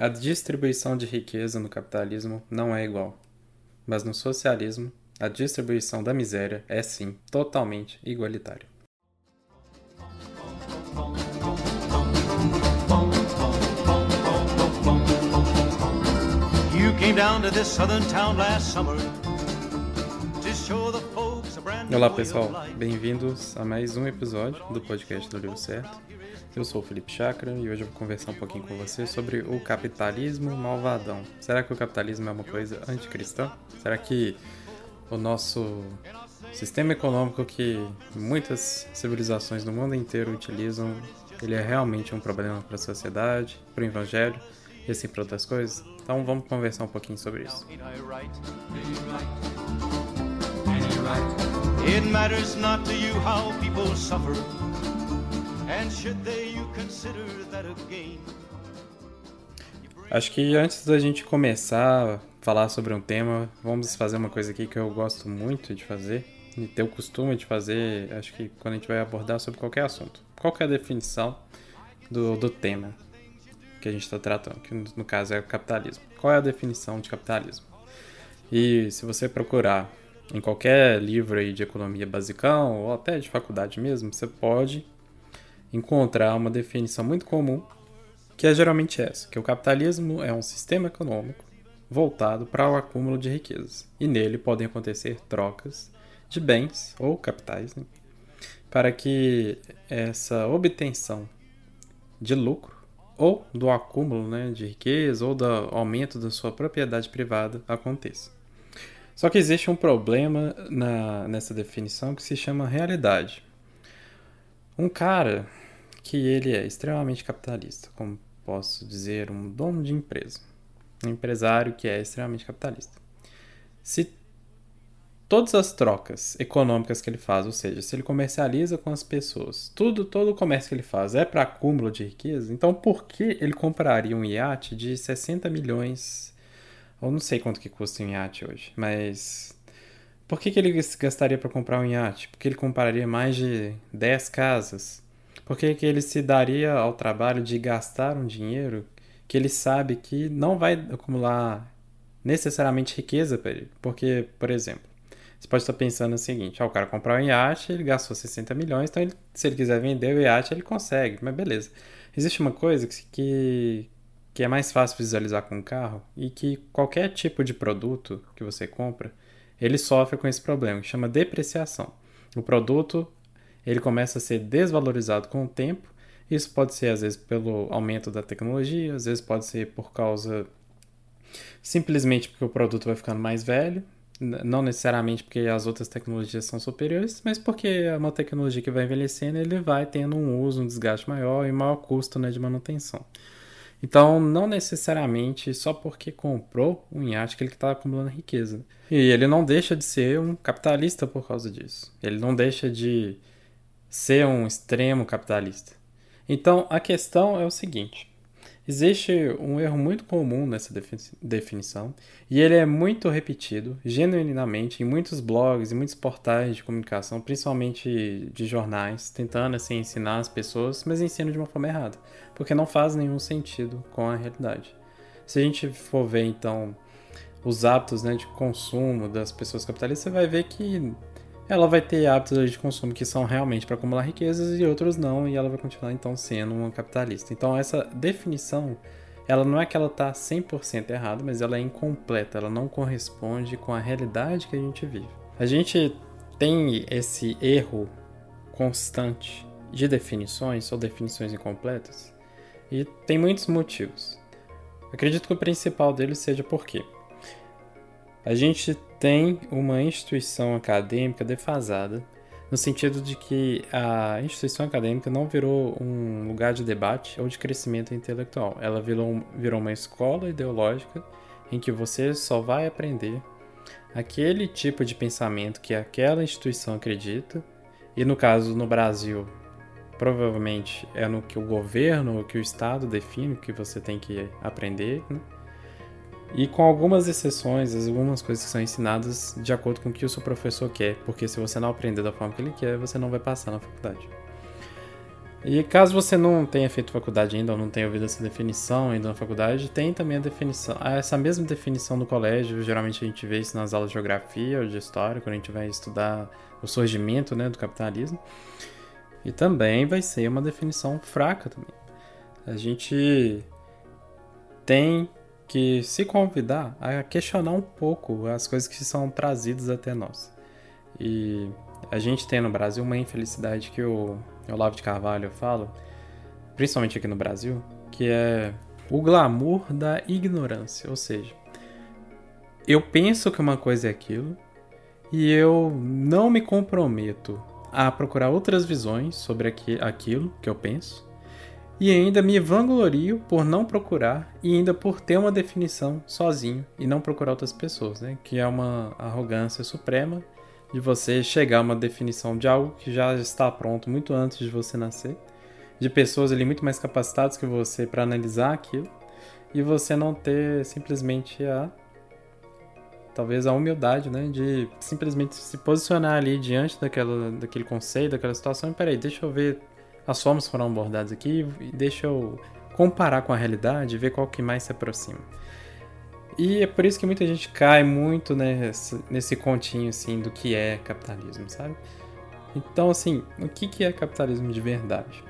A distribuição de riqueza no capitalismo não é igual. Mas no socialismo, a distribuição da miséria é sim totalmente igualitária. You came down to this southern town last summer to show the Olá pessoal, bem-vindos a mais um episódio do podcast do Livro Certo. Eu sou o Felipe Chakra e hoje eu vou conversar um pouquinho com você sobre o capitalismo malvadão. Será que o capitalismo é uma coisa anticristã? Será que o nosso sistema econômico que muitas civilizações no mundo inteiro utilizam, ele é realmente um problema para a sociedade, para o evangelho e assim para outras coisas? Então vamos conversar um pouquinho sobre isso. It matters not to you how people suffer. Acho que antes da gente começar a falar sobre um tema, vamos fazer uma coisa aqui que eu gosto muito de fazer e ter o costume de fazer, acho que quando a gente vai abordar sobre qualquer assunto. Qual é a definição do, do tema que a gente está tratando, que no caso é o capitalismo. Qual é a definição de capitalismo? E se você procurar em qualquer livro aí de economia basicão ou até de faculdade mesmo, você pode encontrar uma definição muito comum, que é geralmente essa, que o capitalismo é um sistema econômico voltado para o acúmulo de riquezas, e nele podem acontecer trocas de bens ou capitais, né, para que essa obtenção de lucro ou do acúmulo né, de riqueza ou do aumento da sua propriedade privada aconteça. Só que existe um problema na, nessa definição que se chama realidade. Um cara que ele é extremamente capitalista, como posso dizer, um dono de empresa, um empresário que é extremamente capitalista. Se todas as trocas econômicas que ele faz, ou seja, se ele comercializa com as pessoas, tudo, todo o comércio que ele faz é para acúmulo de riqueza, então por que ele compraria um iate de 60 milhões? Eu não sei quanto que custa um iate hoje, mas por que, que ele gastaria para comprar um iate? Porque ele compraria mais de 10 casas? Por que, que ele se daria ao trabalho de gastar um dinheiro que ele sabe que não vai acumular necessariamente riqueza para ele? Porque, por exemplo, você pode estar pensando o seguinte: ah, o cara comprou um iate, ele gastou 60 milhões, então ele, se ele quiser vender o iate, ele consegue, mas beleza. Existe uma coisa que, que, que é mais fácil visualizar com o carro e que qualquer tipo de produto que você compra ele sofre com esse problema, que chama depreciação. O produto ele começa a ser desvalorizado com o tempo. Isso pode ser às vezes pelo aumento da tecnologia, às vezes pode ser por causa simplesmente porque o produto vai ficando mais velho, não necessariamente porque as outras tecnologias são superiores, mas porque é uma tecnologia que vai envelhecendo, ele vai tendo um uso, um desgaste maior e maior custo né, de manutenção. Então, não necessariamente só porque comprou um iate que ele está acumulando riqueza. E ele não deixa de ser um capitalista por causa disso. Ele não deixa de ser um extremo capitalista. Então, a questão é o seguinte: existe um erro muito comum nessa definição e ele é muito repetido, genuinamente, em muitos blogs e muitos portais de comunicação, principalmente de jornais, tentando assim ensinar as pessoas, mas ensinam de uma forma errada, porque não faz nenhum sentido com a realidade. Se a gente for ver então os hábitos né, de consumo das pessoas capitalistas, você vai ver que ela vai ter hábitos de consumo que são realmente para acumular riquezas e outros não, e ela vai continuar então sendo uma capitalista. Então essa definição, ela não é que ela está 100% errada, mas ela é incompleta, ela não corresponde com a realidade que a gente vive. A gente tem esse erro constante de definições ou definições incompletas e tem muitos motivos. Acredito que o principal deles seja porque a gente tem uma instituição acadêmica defasada, no sentido de que a instituição acadêmica não virou um lugar de debate ou de crescimento intelectual. Ela virou, virou uma escola ideológica em que você só vai aprender aquele tipo de pensamento que aquela instituição acredita, e no caso no Brasil, provavelmente é no que o governo ou que o Estado define que você tem que aprender. Né? E com algumas exceções, algumas coisas que são ensinadas de acordo com o que o seu professor quer, porque se você não aprender da forma que ele quer, você não vai passar na faculdade. E caso você não tenha feito faculdade ainda ou não tenha ouvido essa definição ainda na faculdade, tem também a definição, essa mesma definição do colégio. Geralmente a gente vê isso nas aulas de geografia ou de história, quando a gente vai estudar o surgimento né, do capitalismo. E também vai ser uma definição fraca também. A gente tem que se convidar a questionar um pouco as coisas que são trazidas até nós. E a gente tem no Brasil uma infelicidade que o Olavo de Carvalho fala, principalmente aqui no Brasil, que é o glamour da ignorância. Ou seja, eu penso que uma coisa é aquilo e eu não me comprometo a procurar outras visões sobre aquilo que eu penso e ainda me vanglorio por não procurar e ainda por ter uma definição sozinho e não procurar outras pessoas, né? Que é uma arrogância suprema de você chegar a uma definição de algo que já está pronto muito antes de você nascer, de pessoas ali muito mais capacitadas que você para analisar aquilo e você não ter simplesmente a talvez a humildade, né, de simplesmente se posicionar ali diante daquela, daquele conceito, daquela situação, e peraí, deixa eu ver as formas foram abordadas aqui, deixa eu comparar com a realidade e ver qual que mais se aproxima. E é por isso que muita gente cai muito nesse, nesse continho, assim, do que é capitalismo, sabe? Então, assim, o que, que é capitalismo de verdade?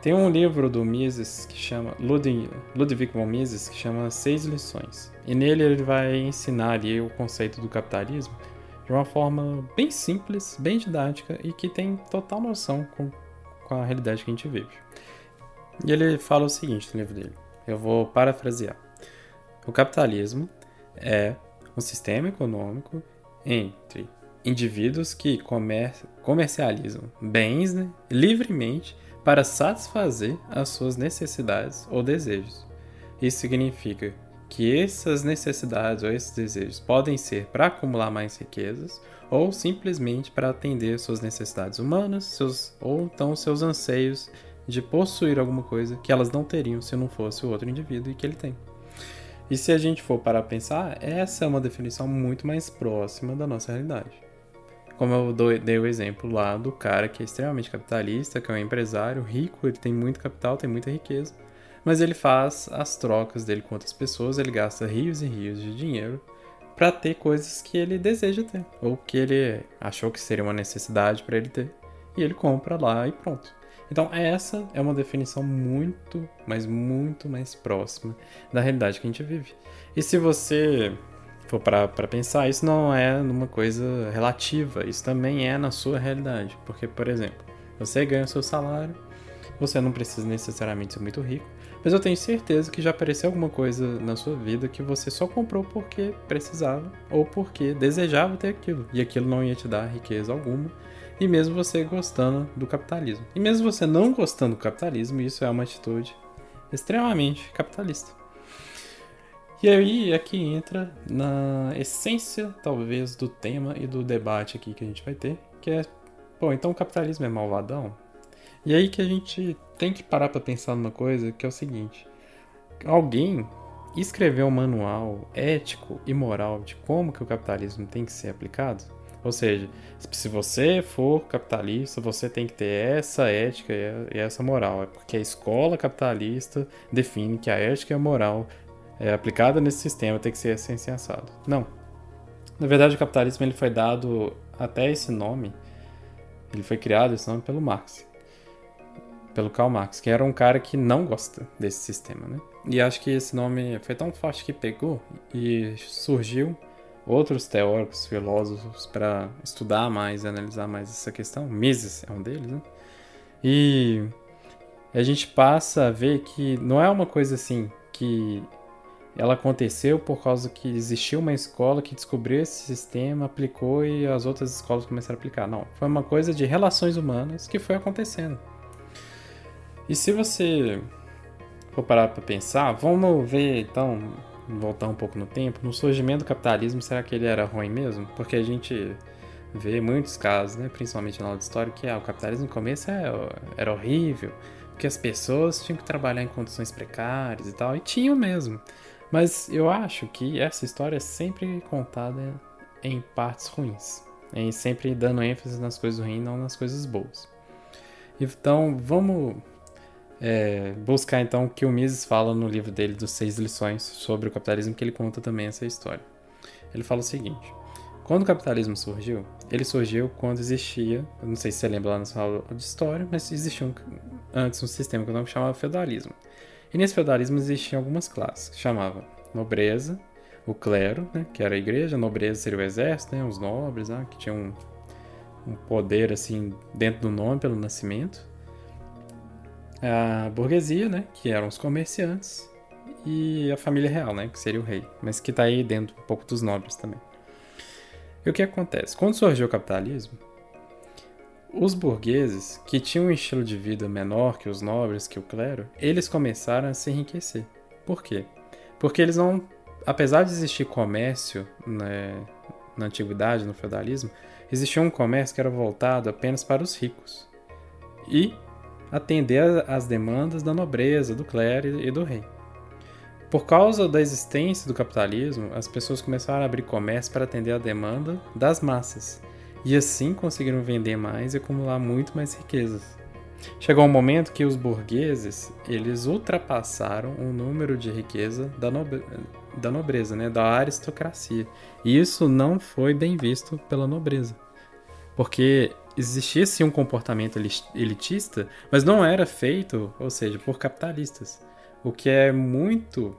Tem um livro do Mises que chama Ludwig, Ludwig von Mises que chama Seis Lições. E nele ele vai ensinar ali o conceito do capitalismo de uma forma bem simples, bem didática e que tem total noção com, com a realidade que a gente vive. E ele fala o seguinte no livro dele. Eu vou parafrasear. O capitalismo é um sistema econômico entre indivíduos que comer comercializam bens né, livremente para satisfazer as suas necessidades ou desejos. Isso significa que essas necessidades ou esses desejos podem ser para acumular mais riquezas ou simplesmente para atender suas necessidades humanas, seus ou então seus anseios de possuir alguma coisa que elas não teriam se não fosse o outro indivíduo e que ele tem. E se a gente for para pensar, essa é uma definição muito mais próxima da nossa realidade. Como eu dei o exemplo lá do cara que é extremamente capitalista, que é um empresário rico, ele tem muito capital, tem muita riqueza, mas ele faz as trocas dele com outras pessoas, ele gasta rios e rios de dinheiro para ter coisas que ele deseja ter, ou que ele achou que seria uma necessidade para ele ter, e ele compra lá e pronto. Então, essa é uma definição muito, mas muito mais próxima da realidade que a gente vive. E se você for para pensar, isso não é uma coisa relativa, isso também é na sua realidade. Porque, por exemplo, você ganha o seu salário, você não precisa necessariamente ser muito rico, mas eu tenho certeza que já apareceu alguma coisa na sua vida que você só comprou porque precisava ou porque desejava ter aquilo, e aquilo não ia te dar riqueza alguma e mesmo você gostando do capitalismo. E mesmo você não gostando do capitalismo, isso é uma atitude extremamente capitalista. E aí aqui entra na essência, talvez, do tema e do debate aqui que a gente vai ter, que é, pô, então o capitalismo é malvadão? E aí que a gente tem que parar para pensar numa coisa que é o seguinte: alguém escreveu um manual ético e moral de como que o capitalismo tem que ser aplicado? Ou seja, se você for capitalista, você tem que ter essa ética e essa moral. É porque a escola capitalista define que a ética e a moral é, aplicada nesse sistema tem que ser assim sensado. Não. Na verdade, o capitalismo ele foi dado até esse nome. Ele foi criado esse nome pelo Marx. Pelo Karl Marx, que era um cara que não gosta desse sistema, né? E acho que esse nome foi tão forte que pegou e surgiu outros teóricos, filósofos para estudar mais analisar mais essa questão. Mises é um deles, né? E a gente passa a ver que não é uma coisa assim que ela aconteceu por causa que existiu uma escola que descobriu esse sistema, aplicou e as outras escolas começaram a aplicar. Não, foi uma coisa de relações humanas que foi acontecendo. E se você for parar para pensar, vamos ver então voltar um pouco no tempo, no surgimento do capitalismo, será que ele era ruim mesmo? Porque a gente vê muitos casos, né, principalmente na aula de história, que ah, o capitalismo no começo é, era horrível, porque as pessoas tinham que trabalhar em condições precárias e tal, e tinham mesmo. Mas eu acho que essa história é sempre contada em partes ruins, em sempre dando ênfase nas coisas ruins, não nas coisas boas. Então, vamos é, buscar então o que o Mises fala no livro dele dos seis lições sobre o capitalismo, que ele conta também essa história. Ele fala o seguinte: quando o capitalismo surgiu, ele surgiu quando existia, não sei se você lembra lá na sua aula de história, mas existia um, antes um sistema que chamava feudalismo. E nesse feudalismo existiam algumas classes, que chamava nobreza, o clero, né, que era a igreja, a nobreza seria o exército, né, os nobres, né, que tinham um, um poder assim dentro do nome pelo nascimento. A burguesia, né, que eram os comerciantes, e a família real, né, que seria o rei, mas que está aí dentro um pouco dos nobres também. E o que acontece? Quando surgiu o capitalismo, os burgueses, que tinham um estilo de vida menor que os nobres, que o clero, eles começaram a se enriquecer. Por quê? Porque eles não. Apesar de existir comércio né, na antiguidade, no feudalismo, existia um comércio que era voltado apenas para os ricos e atender às demandas da nobreza, do clero e do rei. Por causa da existência do capitalismo, as pessoas começaram a abrir comércio para atender a demanda das massas e assim conseguiram vender mais e acumular muito mais riquezas. Chegou um momento que os burgueses eles ultrapassaram o número de riqueza da, nobre... da nobreza, né, da aristocracia. E isso não foi bem visto pela nobreza, porque existia sim um comportamento elitista, mas não era feito, ou seja, por capitalistas. O que é muito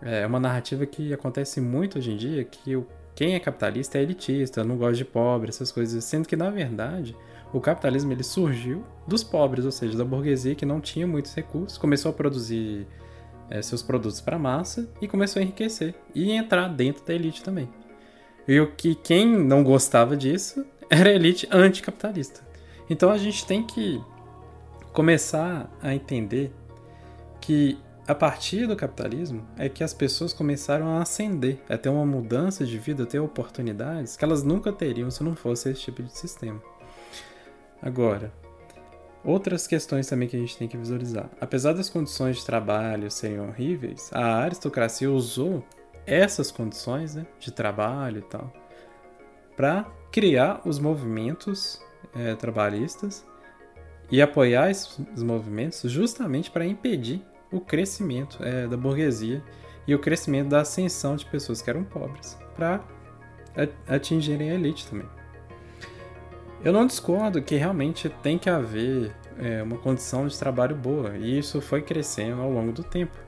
é uma narrativa que acontece muito hoje em dia, que o quem é capitalista é elitista, não gosta de pobre, essas coisas, sendo que na verdade o capitalismo ele surgiu dos pobres, ou seja, da burguesia que não tinha muitos recursos, começou a produzir é, seus produtos para massa e começou a enriquecer e entrar dentro da elite também. E o que quem não gostava disso era a elite anticapitalista. Então a gente tem que começar a entender que a partir do capitalismo é que as pessoas começaram a ascender, a ter uma mudança de vida, a ter oportunidades que elas nunca teriam se não fosse esse tipo de sistema. Agora, outras questões também que a gente tem que visualizar. Apesar das condições de trabalho serem horríveis, a aristocracia usou essas condições né, de trabalho e tal para criar os movimentos é, trabalhistas e apoiar esses movimentos justamente para impedir o crescimento é, da burguesia e o crescimento da ascensão de pessoas que eram pobres para atingirem a elite também. Eu não discordo que realmente tem que haver é, uma condição de trabalho boa e isso foi crescendo ao longo do tempo.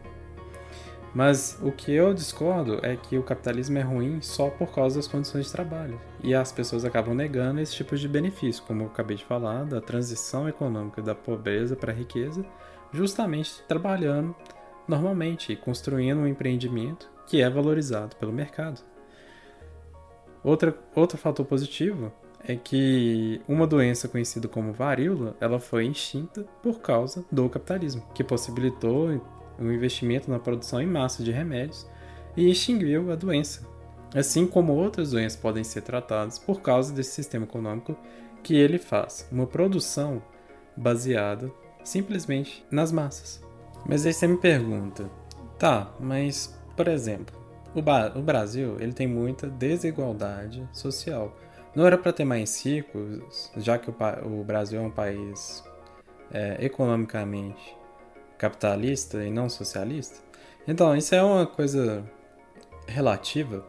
Mas o que eu discordo é que o capitalismo é ruim só por causa das condições de trabalho. E as pessoas acabam negando esse tipo de benefício, como eu acabei de falar, da transição econômica da pobreza para a riqueza, justamente trabalhando normalmente e construindo um empreendimento que é valorizado pelo mercado. Outra, outro fator positivo é que uma doença conhecida como varíola, ela foi extinta por causa do capitalismo, que possibilitou o investimento na produção em massa de remédios e extinguiu a doença. Assim como outras doenças podem ser tratadas por causa desse sistema econômico que ele faz, uma produção baseada simplesmente nas massas. Mas aí você me pergunta, tá, mas por exemplo, o, o Brasil ele tem muita desigualdade social. Não era para ter mais ricos, já que o, o Brasil é um país é, economicamente capitalista e não socialista? Então, isso é uma coisa relativa.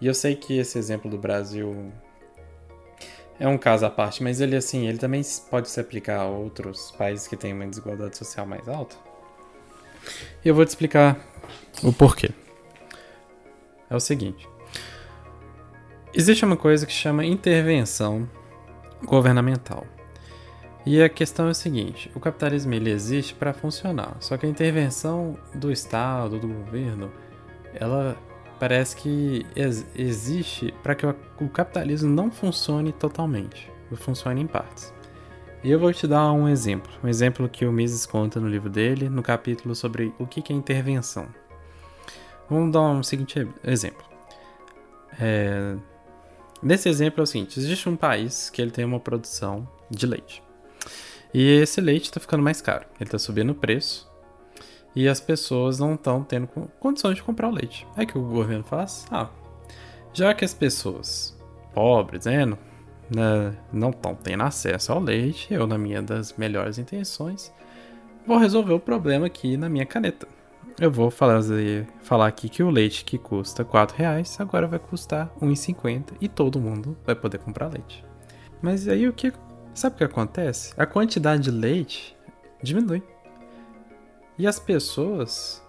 E eu sei que esse exemplo do Brasil é um caso à parte, mas ele assim, ele também pode se aplicar a outros países que têm uma desigualdade social mais alta. E eu vou te explicar o porquê. É o seguinte: existe uma coisa que chama intervenção governamental. E a questão é a seguinte: o capitalismo ele existe para funcionar, só que a intervenção do Estado, do governo, ela parece que ex existe para que o capitalismo não funcione totalmente, funcione em partes. E eu vou te dar um exemplo, um exemplo que o Mises conta no livro dele, no capítulo sobre o que é intervenção. Vamos dar um seguinte exemplo. É... Nesse exemplo é o seguinte: existe um país que ele tem uma produção de leite. E esse leite está ficando mais caro. Ele está subindo o preço e as pessoas não estão tendo condições de comprar o leite. Aí que o governo faz? Ah, já que as pessoas pobres, né, né, não estão tendo acesso ao leite, eu, na minha das melhores intenções, vou resolver o problema aqui na minha caneta. Eu vou fazer, falar aqui que o leite que custa 4 reais agora vai custar 1,50 e todo mundo vai poder comprar leite. Mas aí o que. Sabe o que acontece? A quantidade de leite diminui. E as pessoas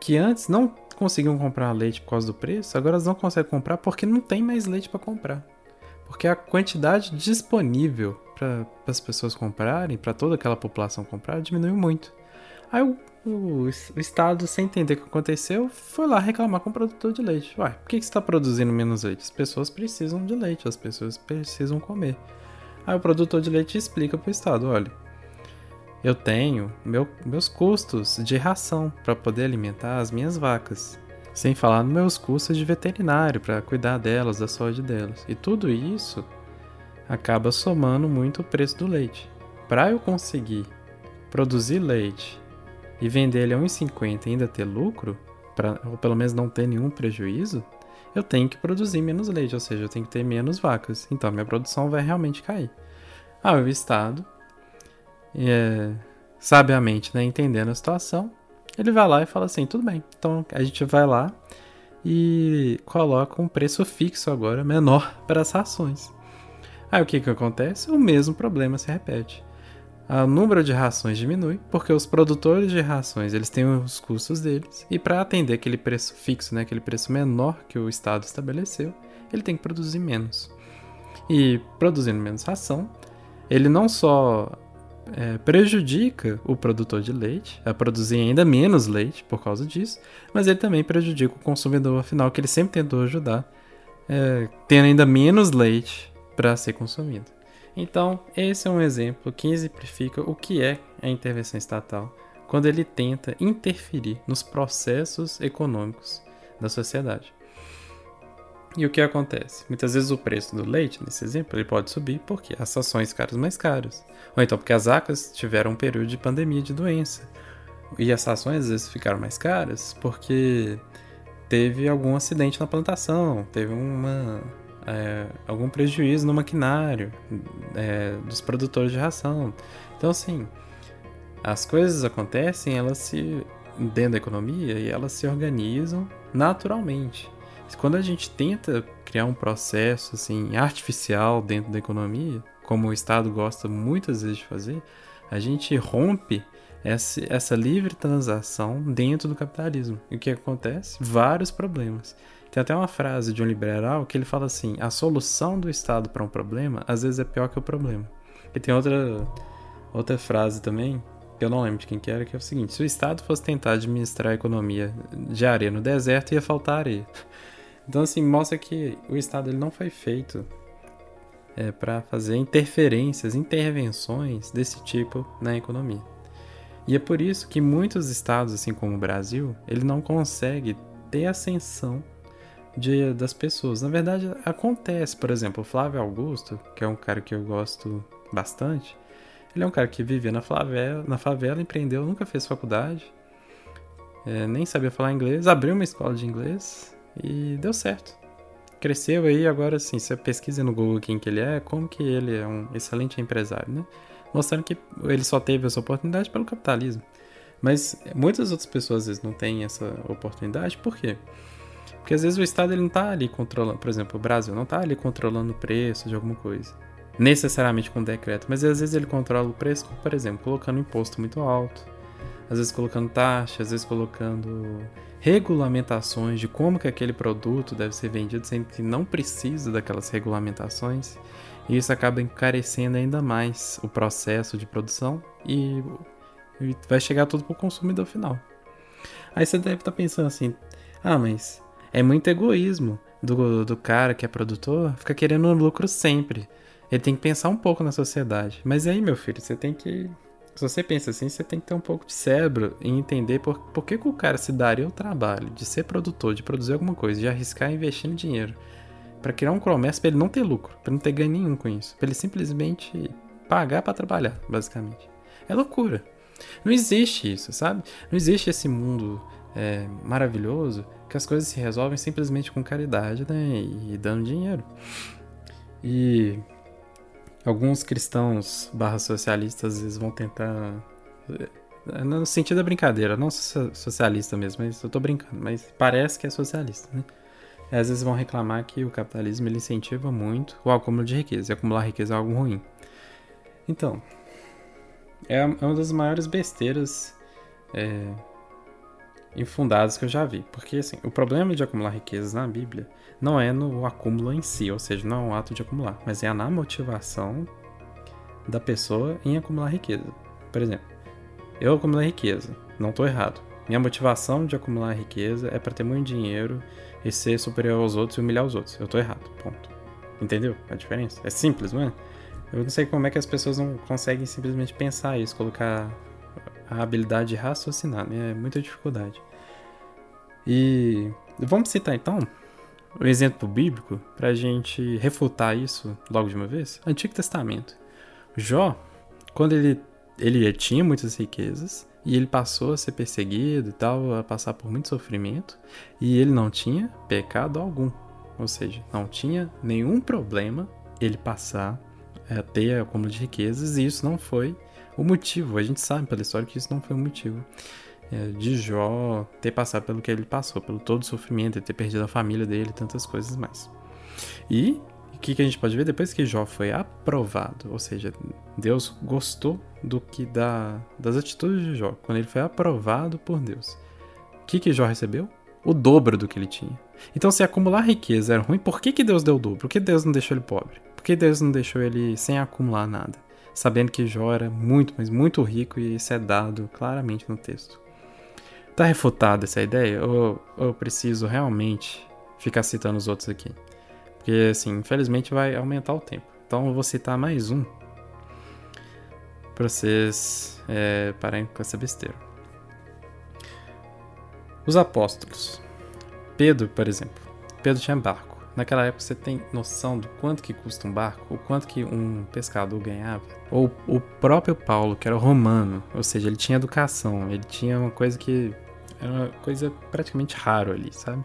que antes não conseguiam comprar leite por causa do preço, agora elas não conseguem comprar porque não tem mais leite para comprar. Porque a quantidade disponível para as pessoas comprarem, para toda aquela população comprar, diminuiu muito. Aí o, o, o, Estado, sem entender o que aconteceu, foi lá reclamar com o produtor de leite. Uai, por que, que você está produzindo menos leite? As pessoas precisam de leite, as pessoas precisam comer. Aí o produtor de leite explica para o Estado: olha, eu tenho meu, meus custos de ração para poder alimentar as minhas vacas. Sem falar nos meus custos de veterinário para cuidar delas, da saúde delas. E tudo isso acaba somando muito o preço do leite. Para eu conseguir produzir leite e vender ele a 1,50 e ainda ter lucro, pra, ou pelo menos não ter nenhum prejuízo, eu tenho que produzir menos leite, ou seja, eu tenho que ter menos vacas. Então minha produção vai realmente cair. Ah, o Estado é, sabiamente, né, entendendo a situação, ele vai lá e fala assim: tudo bem, então a gente vai lá e coloca um preço fixo agora, menor para as rações. Aí o que, que acontece? O mesmo problema se repete. O número de rações diminui porque os produtores de rações eles têm os custos deles e para atender aquele preço fixo, né, aquele preço menor que o Estado estabeleceu, ele tem que produzir menos. E produzindo menos ração, ele não só é, prejudica o produtor de leite a produzir ainda menos leite por causa disso, mas ele também prejudica o consumidor, afinal, que ele sempre tentou ajudar, é, tendo ainda menos leite para ser consumido. Então, esse é um exemplo que exemplifica o que é a intervenção estatal quando ele tenta interferir nos processos econômicos da sociedade. E o que acontece? Muitas vezes o preço do leite, nesse exemplo, ele pode subir porque as ações ficaram mais caras. Ou então porque as vacas tiveram um período de pandemia de doença. E as ações às vezes ficaram mais caras porque teve algum acidente na plantação, teve uma, é, algum prejuízo no maquinário é, dos produtores de ração. Então, assim, as coisas acontecem, elas se dentro da economia e elas se organizam naturalmente. Quando a gente tenta criar um processo assim artificial dentro da economia, como o Estado gosta muitas vezes de fazer, a gente rompe essa, essa livre transação dentro do capitalismo. E o que acontece? Vários problemas. Tem até uma frase de um liberal que ele fala assim: a solução do Estado para um problema às vezes é pior que o problema. E tem outra, outra frase também, que eu não lembro de quem que era, que é o seguinte: se o Estado fosse tentar administrar a economia de areia no deserto, ia faltar areia. Então, assim, mostra que o Estado ele não foi feito é, para fazer interferências, intervenções desse tipo na economia. E é por isso que muitos estados, assim como o Brasil, ele não consegue ter ascensão de, das pessoas. Na verdade, acontece, por exemplo, o Flávio Augusto, que é um cara que eu gosto bastante, ele é um cara que vivia na favela, na favela empreendeu, nunca fez faculdade, é, nem sabia falar inglês, abriu uma escola de inglês e deu certo. Cresceu aí, agora sim, você pesquisa no Google quem que ele é, como que ele é um excelente empresário, né? Mostrando que ele só teve essa oportunidade pelo capitalismo. Mas muitas outras pessoas às vezes não têm essa oportunidade, por quê? Porque às vezes o Estado ele não está ali controlando, por exemplo, o Brasil não está ali controlando o preço de alguma coisa. Necessariamente com decreto, mas às vezes ele controla o preço, por exemplo, colocando imposto muito alto, às vezes colocando taxa, às vezes colocando regulamentações de como que aquele produto deve ser vendido, sendo que não precisa daquelas regulamentações. E isso acaba encarecendo ainda mais o processo de produção e, e vai chegar tudo para o consumidor final. Aí você deve estar tá pensando assim: ah, mas é muito egoísmo do, do cara que é produtor ficar querendo lucro sempre. Ele tem que pensar um pouco na sociedade. Mas aí, meu filho, você tem que se você pensa assim, você tem que ter um pouco de cérebro e entender por, por que, que o cara se daria o trabalho de ser produtor, de produzir alguma coisa, de arriscar investindo dinheiro para criar um comércio para ele não ter lucro, para não ter ganho nenhum com isso, para ele simplesmente pagar para trabalhar, basicamente. É loucura. Não existe isso, sabe? Não existe esse mundo é, maravilhoso que as coisas se resolvem simplesmente com caridade né, e dando dinheiro. E alguns cristãos barra socialistas às vezes vão tentar. Eh, no sentido da brincadeira, não socialista mesmo, mas eu tô brincando, mas parece que é socialista, né? Às vezes vão reclamar que o capitalismo ele incentiva muito o acúmulo de riqueza, e acumular riqueza é algo ruim. Então, é uma das maiores besteiras é, infundadas que eu já vi. Porque, assim, o problema de acumular riquezas na Bíblia não é no acúmulo em si, ou seja, não é o ato de acumular, mas é na motivação da pessoa em acumular riqueza. Por exemplo, eu acumulo riqueza, não estou errado. Minha motivação de acumular riqueza é para ter muito dinheiro e ser superior aos outros e humilhar os outros. Eu estou errado, ponto. Entendeu a diferença? É simples, não é? Eu não sei como é que as pessoas não conseguem simplesmente pensar isso, colocar a habilidade de raciocinar, né? É muita dificuldade. E vamos citar então um exemplo bíblico para a gente refutar isso logo de uma vez? Antigo Testamento. Jó, quando ele, ele tinha muitas riquezas e ele passou a ser perseguido e tal, a passar por muito sofrimento, e ele não tinha pecado algum. Ou seja, não tinha nenhum problema ele passar a ter acúmulo de riquezas, e isso não foi o motivo. A gente sabe pela história que isso não foi o motivo é, de Jó ter passado pelo que ele passou, pelo todo o sofrimento, ter perdido a família dele, tantas coisas mais. E o que, que a gente pode ver depois que Jó foi aprovado, ou seja, Deus gostou do que da, das atitudes de Jó, quando ele foi aprovado por Deus. O que, que Jó recebeu? O dobro do que ele tinha. Então, se acumular riqueza era ruim, por que, que Deus deu o dobro? Por que Deus não deixou ele pobre? Por que Deus não deixou ele sem acumular nada? Sabendo que Jó era muito, mas muito rico e isso é dado claramente no texto. Tá refutada essa ideia? Ou, eu preciso realmente ficar citando os outros aqui? Porque, assim, infelizmente vai aumentar o tempo. Então eu vou citar mais um pra vocês é, pararem com essa besteira. Os apóstolos. Pedro, por exemplo. Pedro tinha barco. Naquela época você tem noção do quanto que custa um barco? O quanto que um pescador ganhava? Ou o próprio Paulo, que era romano, ou seja, ele tinha educação, ele tinha uma coisa que era uma coisa praticamente raro ali, sabe?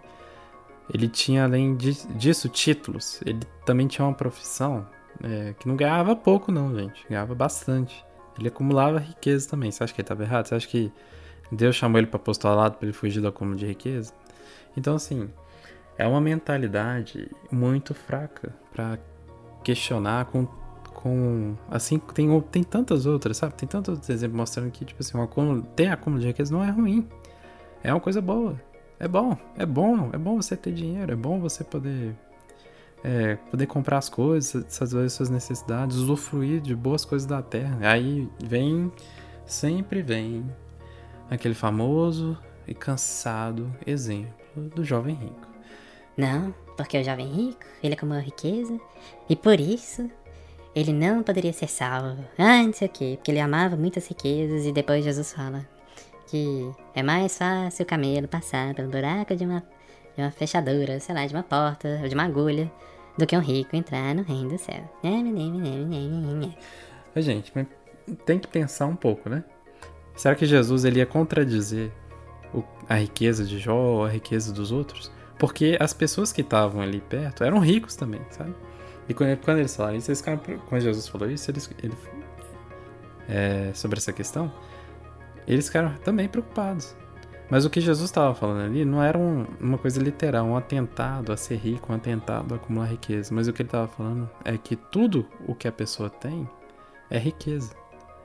Ele tinha, além disso, títulos. Ele também tinha uma profissão é, que não ganhava pouco, não, gente. Ganhava bastante. Ele acumulava riqueza também. Você acha que ele estava errado? Você acha que Deus chamou ele para apostolado para ele fugir do acúmulo de riqueza? Então, assim, é uma mentalidade muito fraca para questionar com, com. Assim, tem, tem tantas outras, sabe? Tem tantos exemplos mostrando que, tipo assim, um acúmulo, ter acúmulo de riqueza não é ruim é uma coisa boa. É bom, é bom, é bom você ter dinheiro, é bom você poder é, poder comprar as coisas, satisfazer suas necessidades, usufruir de boas coisas da terra. Aí vem, sempre vem, aquele famoso e cansado exemplo do jovem rico. Não, porque o jovem rico, ele acumula riqueza, e por isso ele não poderia ser salvo. Ah, não sei o quê, porque ele amava muitas riquezas, e depois Jesus fala: que é mais fácil o camelo passar pelo buraco de uma, de uma fechadura, sei lá, de uma porta ou de uma agulha, do que um rico entrar no reino do céu. Gente, tem que pensar um pouco, né? Será que Jesus ele ia contradizer o, a riqueza de Jó ou a riqueza dos outros? Porque as pessoas que estavam ali perto eram ricos também, sabe? E quando, quando eles falaram isso, eles ficaram, quando Jesus falou isso, eles, ele, é, sobre essa questão, eles ficaram também preocupados. Mas o que Jesus estava falando ali não era um, uma coisa literal, um atentado a ser rico, um atentado a acumular riqueza. Mas o que ele estava falando é que tudo o que a pessoa tem é riqueza.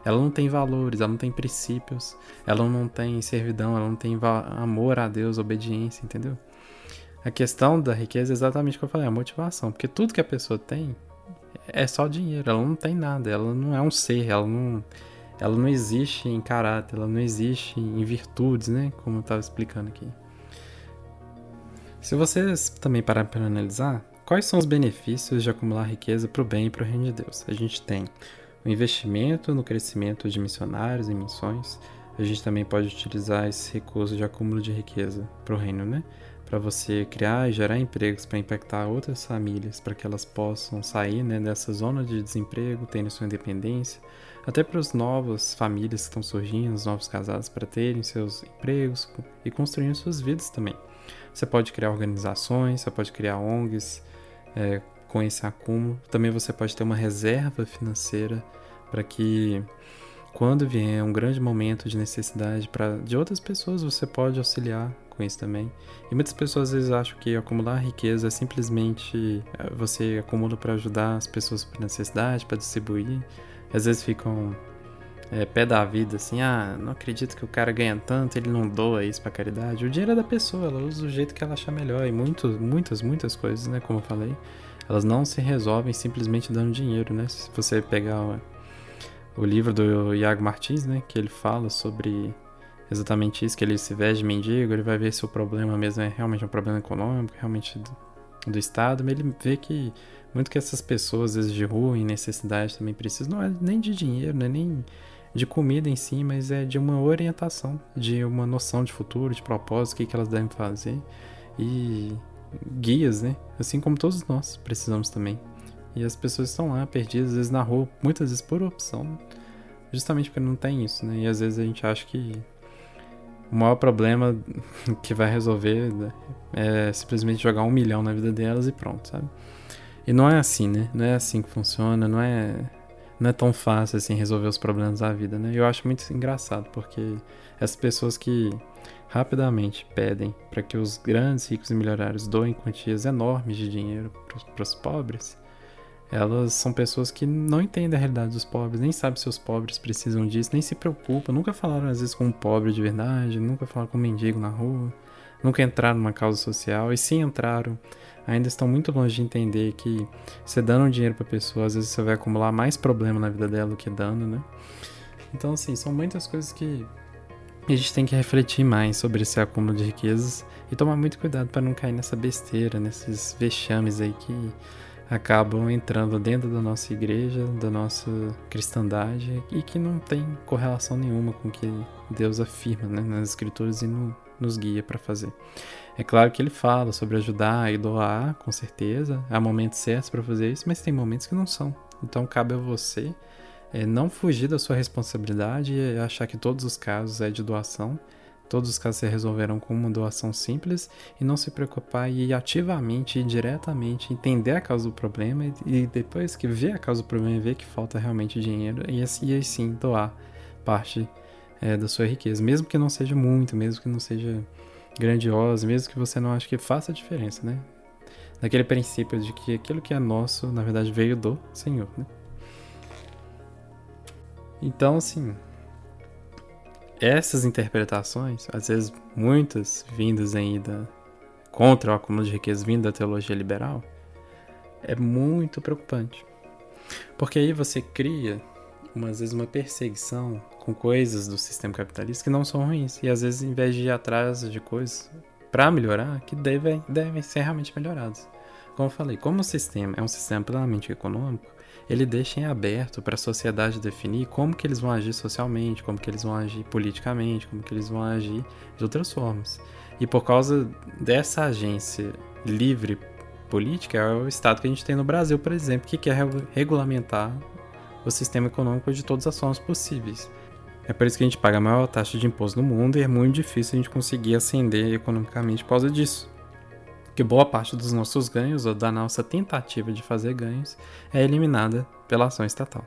Ela não tem valores, ela não tem princípios, ela não tem servidão, ela não tem amor a Deus, obediência, entendeu? A questão da riqueza é exatamente o que eu falei, a motivação. Porque tudo que a pessoa tem é só dinheiro, ela não tem nada, ela não é um ser, ela não ela não existe em caráter, ela não existe em virtudes, né? Como eu estava explicando aqui. Se vocês também pararem para analisar, quais são os benefícios de acumular riqueza para o bem e para o reino de Deus? A gente tem o investimento no crescimento de missionários e missões. A gente também pode utilizar esse recurso de acúmulo de riqueza para o reino, né? Para você criar e gerar empregos para impactar outras famílias, para que elas possam sair né, dessa zona de desemprego, terem sua independência, até para as novas famílias que estão surgindo, os novos casados, para terem seus empregos e construir suas vidas também. Você pode criar organizações, você pode criar ONGs, é, com esse acúmulo. Também você pode ter uma reserva financeira para que quando vier um grande momento de necessidade para de outras pessoas, você pode auxiliar com isso também. E muitas pessoas às vezes acham que acumular riqueza é simplesmente eh, você acumula para ajudar as pessoas por necessidade, para distribuir. Às vezes ficam é, pé da vida, assim, ah, não acredito que o cara ganha tanto, ele não doa isso pra caridade. O dinheiro é da pessoa, ela usa do jeito que ela achar melhor. E muito, muitas, muitas coisas, né, como eu falei, elas não se resolvem simplesmente dando dinheiro, né? Se você pegar o, o livro do Iago Martins, né, que ele fala sobre exatamente isso, que ele se veste de mendigo, ele vai ver se o problema mesmo é realmente um problema econômico, realmente do, do Estado, mas ele vê que muito que essas pessoas, às vezes de rua, em necessidade também precisam, não é nem de dinheiro, não é nem de comida em si, mas é de uma orientação, de uma noção de futuro, de propósito, o que, que elas devem fazer e guias, né? Assim como todos nós precisamos também. E as pessoas estão lá perdidas, às vezes na rua, muitas vezes por opção, justamente porque não tem isso, né? E às vezes a gente acha que o maior problema que vai resolver né, é simplesmente jogar um milhão na vida delas e pronto, sabe? E não é assim, né? Não é assim que funciona, não é não é tão fácil assim resolver os problemas da vida, né? Eu acho muito engraçado porque essas pessoas que rapidamente pedem para que os grandes ricos e milionários doem quantias enormes de dinheiro para os pobres, elas são pessoas que não entendem a realidade dos pobres, nem sabem se os pobres precisam disso, nem se preocupam, nunca falaram às vezes com um pobre de verdade, nunca falaram com um mendigo na rua, nunca entraram numa causa social, e se entraram, ainda estão muito longe de entender que você dando dinheiro para pessoa, às vezes você vai acumular mais problema na vida dela do que dando, né? Então, assim, são muitas coisas que a gente tem que refletir mais sobre esse acúmulo de riquezas e tomar muito cuidado para não cair nessa besteira, nesses vexames aí que acabam entrando dentro da nossa igreja, da nossa cristandade e que não tem correlação nenhuma com o que Deus afirma né, nas escrituras e no, nos guia para fazer. É claro que ele fala sobre ajudar e doar, com certeza. Há momentos certos para fazer isso, mas tem momentos que não são. Então cabe a você é, não fugir da sua responsabilidade e achar que todos os casos é de doação. Todos os casos se resolverão com uma doação simples e não se preocupar e ativamente e diretamente entender a causa do problema e, depois que vê a causa do problema ver que falta realmente dinheiro e, e aí sim doar parte é, da sua riqueza, mesmo que não seja muito, mesmo que não seja grandiosa, mesmo que você não ache que faça diferença, né? Daquele princípio de que aquilo que é nosso, na verdade, veio do Senhor, né? Então, assim, essas interpretações, às vezes muitas vindas ainda contra o acúmulo de riqueza vindo da teologia liberal, é muito preocupante. Porque aí você cria, às vezes, uma perseguição com coisas do sistema capitalista que não são ruins. E às vezes, em vez de ir atrás de coisas para melhorar, que devem, devem ser realmente melhoradas. Como eu falei, como o sistema é um sistema plenamente econômico, ele deixa em aberto para a sociedade definir como que eles vão agir socialmente, como que eles vão agir politicamente, como que eles vão agir de outras formas. E por causa dessa agência livre política, é o Estado que a gente tem no Brasil, por exemplo, que quer regulamentar o sistema econômico de todas as formas possíveis. É por isso que a gente paga a maior taxa de imposto no mundo e é muito difícil a gente conseguir ascender economicamente por causa disso. Que boa parte dos nossos ganhos, ou da nossa tentativa de fazer ganhos, é eliminada pela ação estatal.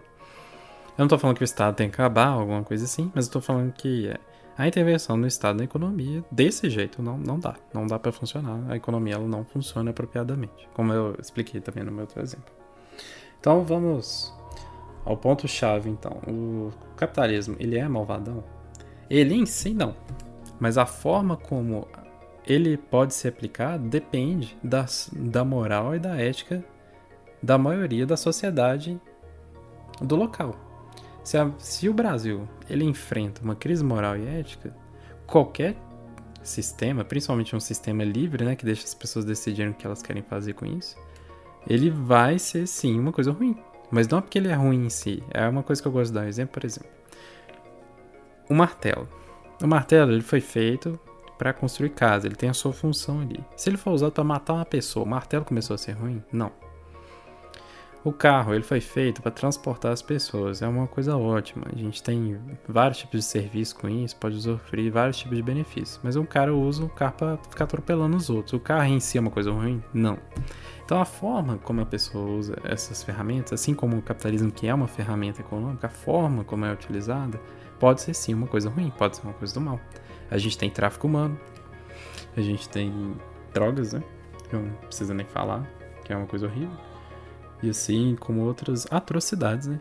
Eu não estou falando que o Estado tem que acabar, alguma coisa assim, mas estou falando que é, a intervenção do Estado na economia, desse jeito, não, não dá. Não dá para funcionar. A economia ela não funciona apropriadamente, como eu expliquei também no meu outro exemplo. Então vamos ao ponto chave então. O capitalismo, ele é malvadão? Ele em si não. Mas a forma como ele pode ser aplicado depende das, da moral e da ética da maioria da sociedade do local. Se, a, se o Brasil ele enfrenta uma crise moral e ética, qualquer sistema, principalmente um sistema livre, né, que deixa as pessoas decidirem o que elas querem fazer com isso, ele vai ser sim uma coisa ruim. Mas não é porque ele é ruim em si. É uma coisa que eu gosto de dar um exemplo, por exemplo. O martelo. O martelo ele foi feito para construir casa, ele tem a sua função ali. Se ele for usado para matar uma pessoa, o martelo começou a ser ruim? Não. O carro, ele foi feito para transportar as pessoas, é uma coisa ótima. A gente tem vários tipos de serviço com isso, pode usufruir vários tipos de benefícios. Mas um cara usa o carro para ficar atropelando os outros. O carro em si é uma coisa ruim? Não. Então a forma como a pessoa usa essas ferramentas, assim como o capitalismo que é uma ferramenta econômica, a forma como é utilizada pode ser sim uma coisa ruim, pode ser uma coisa do mal. A gente tem tráfico humano, a gente tem drogas, né? Que não precisa nem falar, que é uma coisa horrível. E assim como outras atrocidades, né?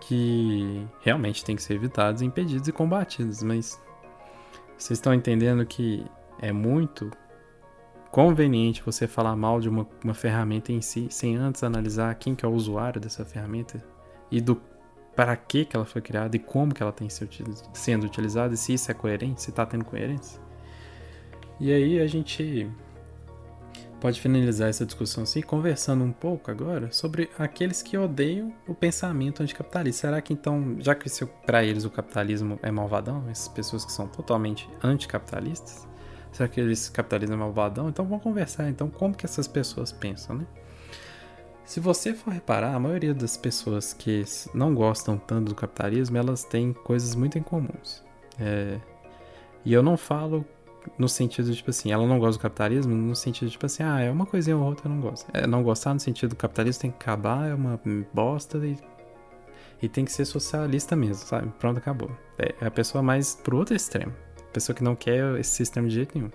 Que realmente tem que ser evitadas, impedidas e combatidas. Mas vocês estão entendendo que é muito conveniente você falar mal de uma, uma ferramenta em si, sem antes analisar quem que é o usuário dessa ferramenta e do para que, que ela foi criada e como que ela tem sendo utilizada e se isso é coerente, se está tendo coerência. E aí a gente pode finalizar essa discussão assim, conversando um pouco agora sobre aqueles que odeiam o pensamento anticapitalista. Será que então, já que para eles o capitalismo é malvadão, essas pessoas que são totalmente anticapitalistas, será que eles capitalismo é malvadão? Então vamos conversar então como que essas pessoas pensam, né? Se você for reparar, a maioria das pessoas que não gostam tanto do capitalismo, elas têm coisas muito em. É... E eu não falo no sentido, tipo assim, ela não gosta do capitalismo, no sentido, tipo assim, ah, é uma coisinha ou outra eu não gosto. É, não gostar no sentido do capitalismo tem que acabar, é uma bosta e, e tem que ser socialista mesmo, sabe? Pronto, acabou. É, é a pessoa mais pro outro extremo. Pessoa que não quer esse sistema de jeito nenhum.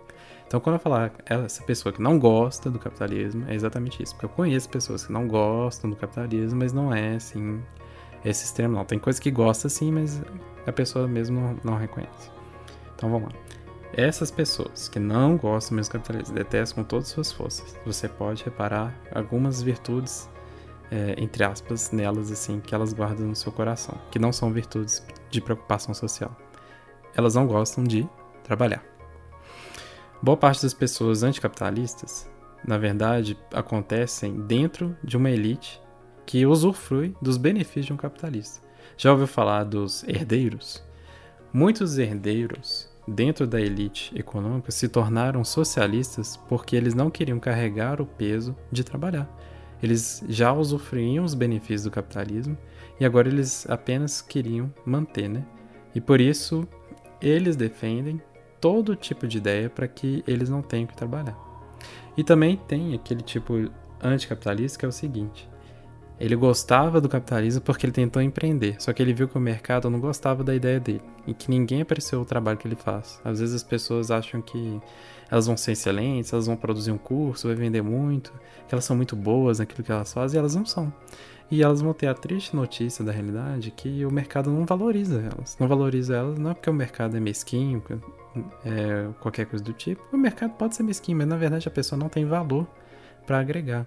Então, quando eu falar essa pessoa que não gosta do capitalismo, é exatamente isso. Porque eu conheço pessoas que não gostam do capitalismo, mas não é, assim, esse extremo, não. Tem coisa que gosta, sim, mas a pessoa mesmo não, não reconhece. Então, vamos lá. Essas pessoas que não gostam mesmo do capitalismo, detestam com todas as suas forças, você pode reparar algumas virtudes, é, entre aspas, nelas, assim, que elas guardam no seu coração, que não são virtudes de preocupação social. Elas não gostam de trabalhar. Boa parte das pessoas anticapitalistas, na verdade, acontecem dentro de uma elite que usufrui dos benefícios de um capitalista. Já ouviu falar dos herdeiros? Muitos herdeiros dentro da elite econômica se tornaram socialistas porque eles não queriam carregar o peso de trabalhar. Eles já usufruíam os benefícios do capitalismo e agora eles apenas queriam manter, né? E por isso eles defendem todo tipo de ideia para que eles não tenham que trabalhar. E também tem aquele tipo anticapitalista que é o seguinte: ele gostava do capitalismo porque ele tentou empreender, só que ele viu que o mercado não gostava da ideia dele e que ninguém apreciou o trabalho que ele faz. Às vezes as pessoas acham que elas vão ser excelentes, elas vão produzir um curso, vai vender muito, que elas são muito boas naquilo que elas fazem e elas não são. E elas vão ter a triste notícia da realidade que o mercado não valoriza elas. Não valoriza elas não é porque o mercado é mesquinho, é, qualquer coisa do tipo. O mercado pode ser mesquinho, mas na verdade a pessoa não tem valor para agregar.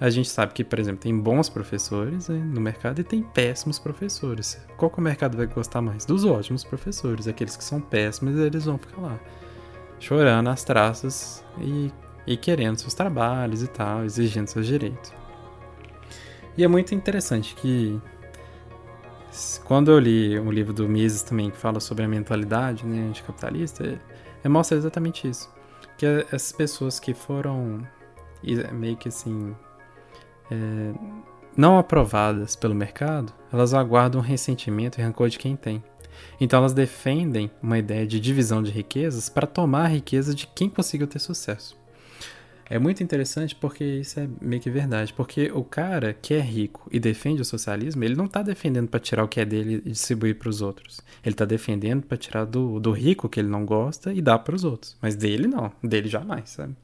A gente sabe que, por exemplo, tem bons professores né, no mercado e tem péssimos professores. Qual que o mercado vai gostar mais? Dos ótimos professores. Aqueles que são péssimos, eles vão ficar lá chorando as traças e, e querendo seus trabalhos e tal, exigindo seus direitos. E é muito interessante que quando eu li um livro do Mises também que fala sobre a mentalidade né, anticapitalista, é, é, mostra exatamente isso. Que essas pessoas que foram meio que assim é, não aprovadas pelo mercado, elas aguardam ressentimento e rancor de quem tem. Então elas defendem uma ideia de divisão de riquezas para tomar a riqueza de quem conseguiu ter sucesso. É muito interessante porque isso é meio que verdade. Porque o cara que é rico e defende o socialismo, ele não está defendendo para tirar o que é dele e distribuir para os outros. Ele está defendendo para tirar do, do rico que ele não gosta e dar para os outros. Mas dele não, dele jamais, sabe?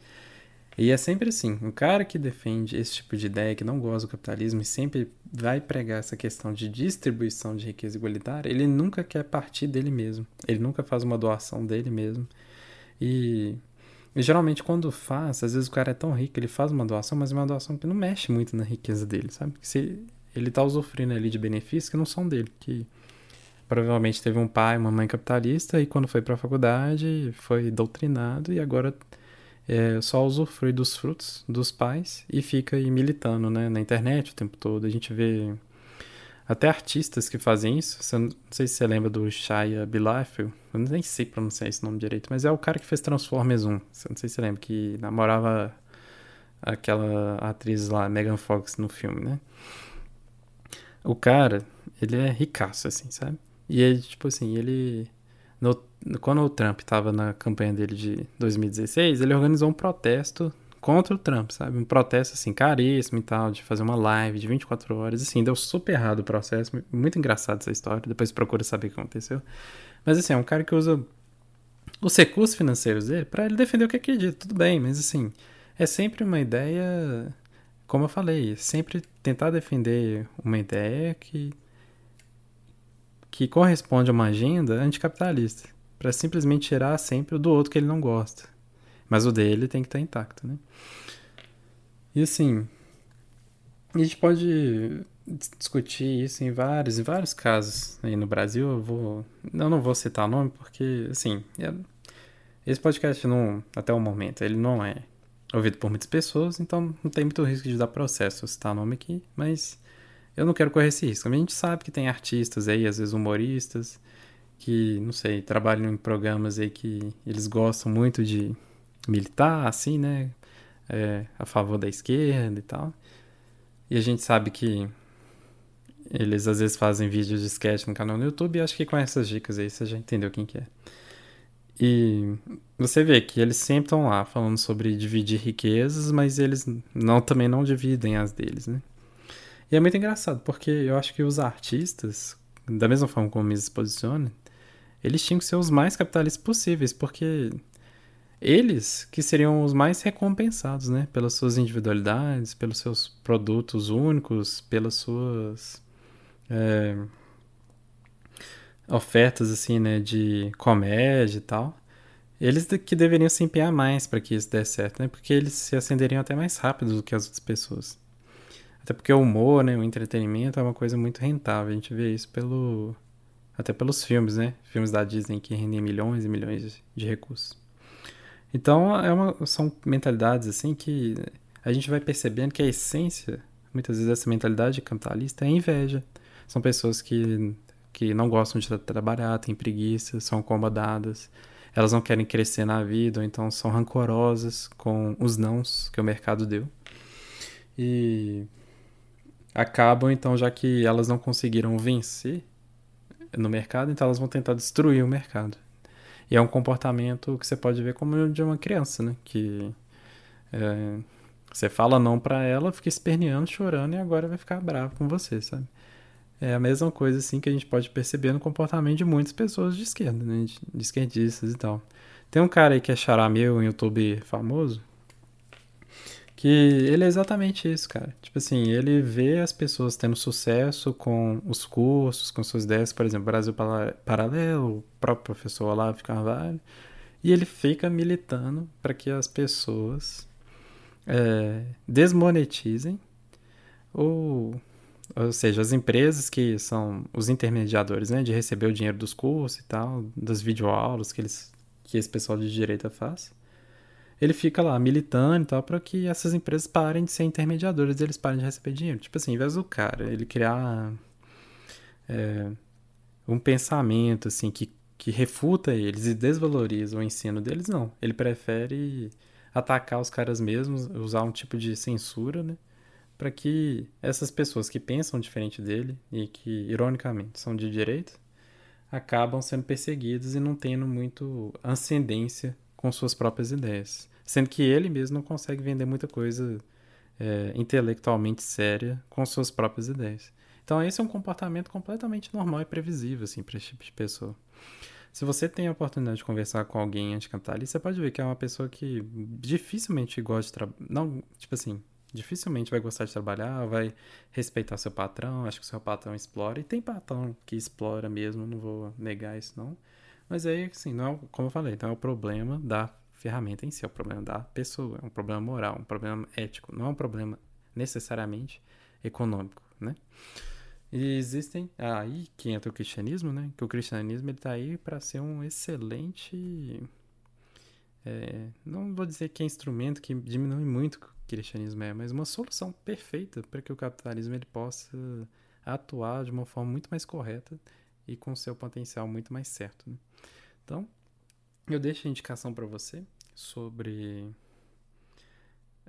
E é sempre assim, um cara que defende esse tipo de ideia, que não gosta do capitalismo e sempre vai pregar essa questão de distribuição de riqueza igualitária, ele nunca quer partir dele mesmo. Ele nunca faz uma doação dele mesmo. E, e geralmente quando faz, às vezes o cara é tão rico, ele faz uma doação, mas é uma doação que não mexe muito na riqueza dele, sabe? Se ele tá usufruindo ali de benefícios que não são dele, que provavelmente teve um pai, uma mãe capitalista e quando foi para a faculdade foi doutrinado e agora é, só usufrui dos frutos dos pais e fica aí militando né, na internet o tempo todo. A gente vê até artistas que fazem isso. Você, não sei se você lembra do Shia Bilafel. Eu nem sei pronunciar esse nome direito, mas é o cara que fez Transformers 1. Você não sei se você lembra, que namorava aquela atriz lá, Megan Fox, no filme, né? O cara, ele é ricaço, assim, sabe? E ele, tipo assim, ele no, quando o Trump estava na campanha dele de 2016, ele organizou um protesto contra o Trump, sabe? Um protesto assim, caríssimo e tal, de fazer uma live de 24 horas. Assim, deu super errado o processo. Muito engraçado essa história. Depois procura saber o que aconteceu. Mas assim, é um cara que usa os recursos financeiros dele para ele defender o que acredita. Tudo bem, mas assim, é sempre uma ideia. Como eu falei, sempre tentar defender uma ideia que. que corresponde a uma agenda anticapitalista. para simplesmente tirar sempre o do outro que ele não gosta. Mas o dele tem que estar intacto, né? E assim, a gente pode discutir isso em vários, em vários casos aí no Brasil. Eu vou, eu não vou citar nome porque, assim, é, esse podcast não, até o momento, ele não é ouvido por muitas pessoas, então não tem muito risco de dar processo citar nome aqui, mas eu não quero correr esse risco. A gente sabe que tem artistas aí, às vezes humoristas, que, não sei, trabalham em programas aí que eles gostam muito de militar, assim, né? É, a favor da esquerda e tal. E a gente sabe que eles às vezes fazem vídeos de sketch no canal no YouTube e acho que com essas dicas aí você já entendeu quem que é. E você vê que eles sempre estão lá falando sobre dividir riquezas, mas eles não também não dividem as deles, né? E é muito engraçado, porque eu acho que os artistas, da mesma forma como eles se posicionam, eles tinham que ser os mais capitalistas possíveis, porque eles que seriam os mais recompensados, né? Pelas suas individualidades, pelos seus produtos únicos, pelas suas é, ofertas, assim, né? De comédia e tal. Eles que deveriam se empenhar mais para que isso desse certo, né? Porque eles se acenderiam até mais rápido do que as outras pessoas. Até porque o humor, né? O entretenimento é uma coisa muito rentável. A gente vê isso pelo... Até pelos filmes, né? Filmes da Disney que rendem milhões e milhões de recursos. Então, é uma, são mentalidades assim que a gente vai percebendo que a essência, muitas vezes, dessa mentalidade capitalista é inveja. São pessoas que, que não gostam de trabalhar, têm preguiça, são acomodadas, elas não querem crescer na vida, ou então são rancorosas com os nãos que o mercado deu. E acabam, então, já que elas não conseguiram vencer no mercado, então elas vão tentar destruir o mercado. E é um comportamento que você pode ver como de uma criança, né? Que é, você fala não para ela, fica esperneando, chorando e agora vai ficar bravo com você, sabe? É a mesma coisa assim que a gente pode perceber no comportamento de muitas pessoas de esquerda, né? De, de esquerdistas e tal. Tem um cara aí que é xará meu, um youtuber famoso, que ele é exatamente isso, cara. Tipo assim, ele vê as pessoas tendo sucesso com os cursos, com suas ideias, por exemplo, Brasil Paralelo, o próprio professor Olavo Carvalho, e ele fica militando para que as pessoas é, desmonetizem ou ou seja, as empresas que são os intermediadores, né, de receber o dinheiro dos cursos e tal, das videoaulas que eles que esse pessoal de direita faz ele fica lá militando e tal para que essas empresas parem de ser intermediadoras, eles parem de receber dinheiro. Tipo assim, ao invés do cara ele criar é, um pensamento assim que, que refuta eles e desvaloriza o ensino deles, não. Ele prefere atacar os caras mesmos, usar um tipo de censura, né? Para que essas pessoas que pensam diferente dele e que, ironicamente, são de direita, acabam sendo perseguidas e não tendo muito ascendência com suas próprias ideias. Sendo que ele mesmo não consegue vender muita coisa é, intelectualmente séria com suas próprias ideias. Então, esse é um comportamento completamente normal e previsível assim, para esse tipo de pessoa. Se você tem a oportunidade de conversar com alguém anticapitalista, você pode ver que é uma pessoa que dificilmente gosta de trabalhar. Não, tipo assim, dificilmente vai gostar de trabalhar, vai respeitar seu patrão, acho que seu patrão explora. E tem patrão que explora mesmo, não vou negar isso não. Mas aí, assim, não é, como eu falei, então é o problema da ferramenta em si, é o problema da pessoa, é um problema moral, um problema ético, não é um problema necessariamente econômico, né? E existem aí que entra o cristianismo, né? Que o cristianismo ele tá aí para ser um excelente é, não vou dizer que é instrumento que diminui muito o que o cristianismo é, mas uma solução perfeita para que o capitalismo ele possa atuar de uma forma muito mais correta e com seu potencial muito mais certo. Né? Então, eu deixo a indicação para você sobre.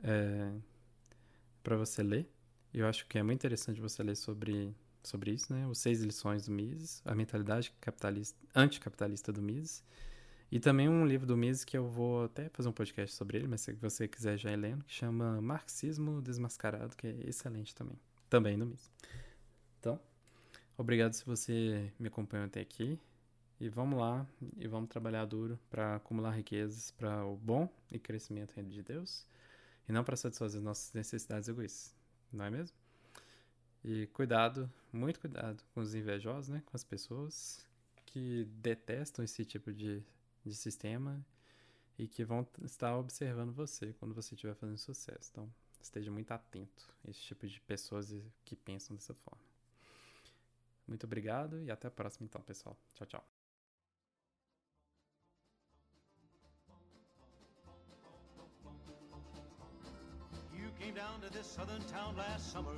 É, para você ler. Eu acho que é muito interessante você ler sobre, sobre isso, né? Os seis lições do Mises, a mentalidade capitalista, anticapitalista do Mises. E também um livro do Mises que eu vou até fazer um podcast sobre ele, mas se você quiser já ir lendo, que chama Marxismo Desmascarado, que é excelente também. Também do Mises. Obrigado se você me acompanhou até aqui. E vamos lá e vamos trabalhar duro para acumular riquezas para o bom e crescimento reino de Deus e não para satisfazer nossas necessidades egoístas, não é mesmo? E cuidado, muito cuidado com os invejosos, né? Com as pessoas que detestam esse tipo de de sistema e que vão estar observando você quando você estiver fazendo sucesso. Então, esteja muito atento a esse tipo de pessoas que pensam dessa forma. Muito obrigado e até a próxima então, pessoal. Tchau, tchau. You came down to this southern town last summer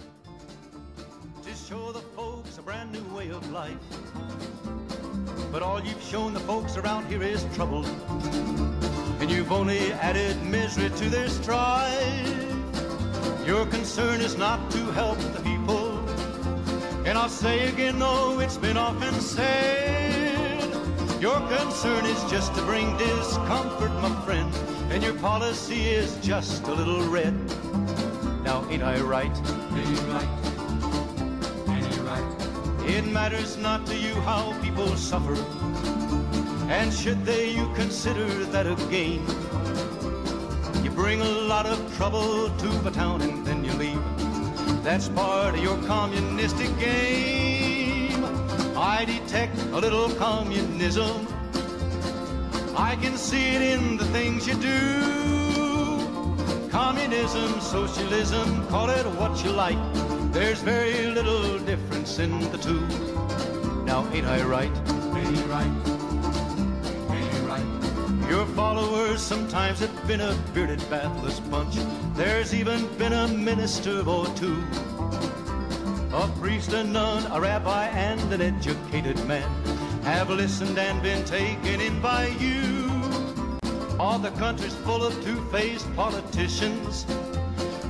to show the folks a brand new way of life. But all you've shown the folks around here is trouble. And you've only added misery to their strife. Your concern is not to help the people. And I'll say again, though it's been often said, your concern is just to bring discomfort, my friend. And your policy is just a little red. Now, ain't I right? Ain't you right? Ain't you right? It matters not to you how people suffer. And should they, you consider that a gain. You bring a lot of trouble to the town and then. That's part of your communistic game. I detect a little communism. I can see it in the things you do. Communism, socialism, call it what you like. There's very little difference in the two. Now, ain't I right? Ain't he right? Your followers sometimes have been a bearded, bathless bunch. There's even been a minister or two. A priest, a nun, a rabbi, and an educated man have listened and been taken in by you. All the country's full of two-faced politicians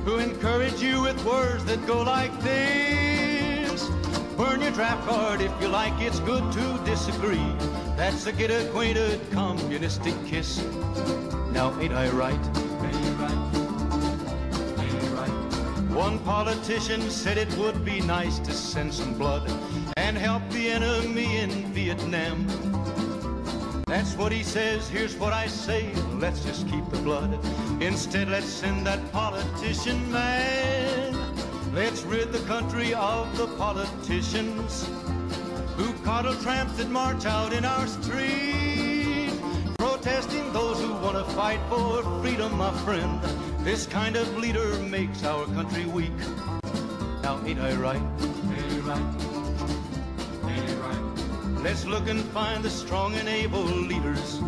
who encourage you with words that go like this. Burn your draft card if you like, it's good to disagree. That's a get acquainted communistic kiss. Now, ain't I right? One politician said it would be nice to send some blood and help the enemy in Vietnam. That's what he says, here's what I say, let's just keep the blood. Instead, let's send that politician man. Let's rid the country of the politicians coddle tramps that march out in our street, protesting those who want to fight for freedom, my friend. This kind of leader makes our country weak. Now, ain't I right? Ain't I right? Let's look and find the strong and able leaders.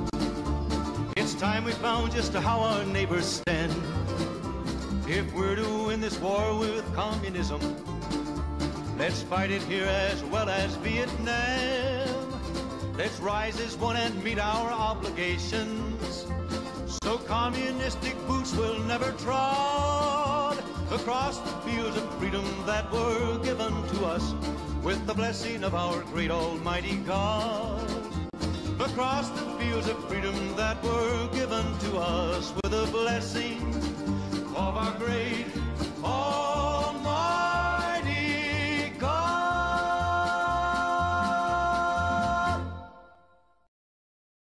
It's time we found just how our neighbors stand. If we're to win this war with communism, let's fight it here as well as Vietnam. Let's rise as one and meet our obligations. So communistic boots will never trod across the fields of freedom that were given to us with the blessing of our great Almighty God. Across the fields of freedom that were given to us with a blessing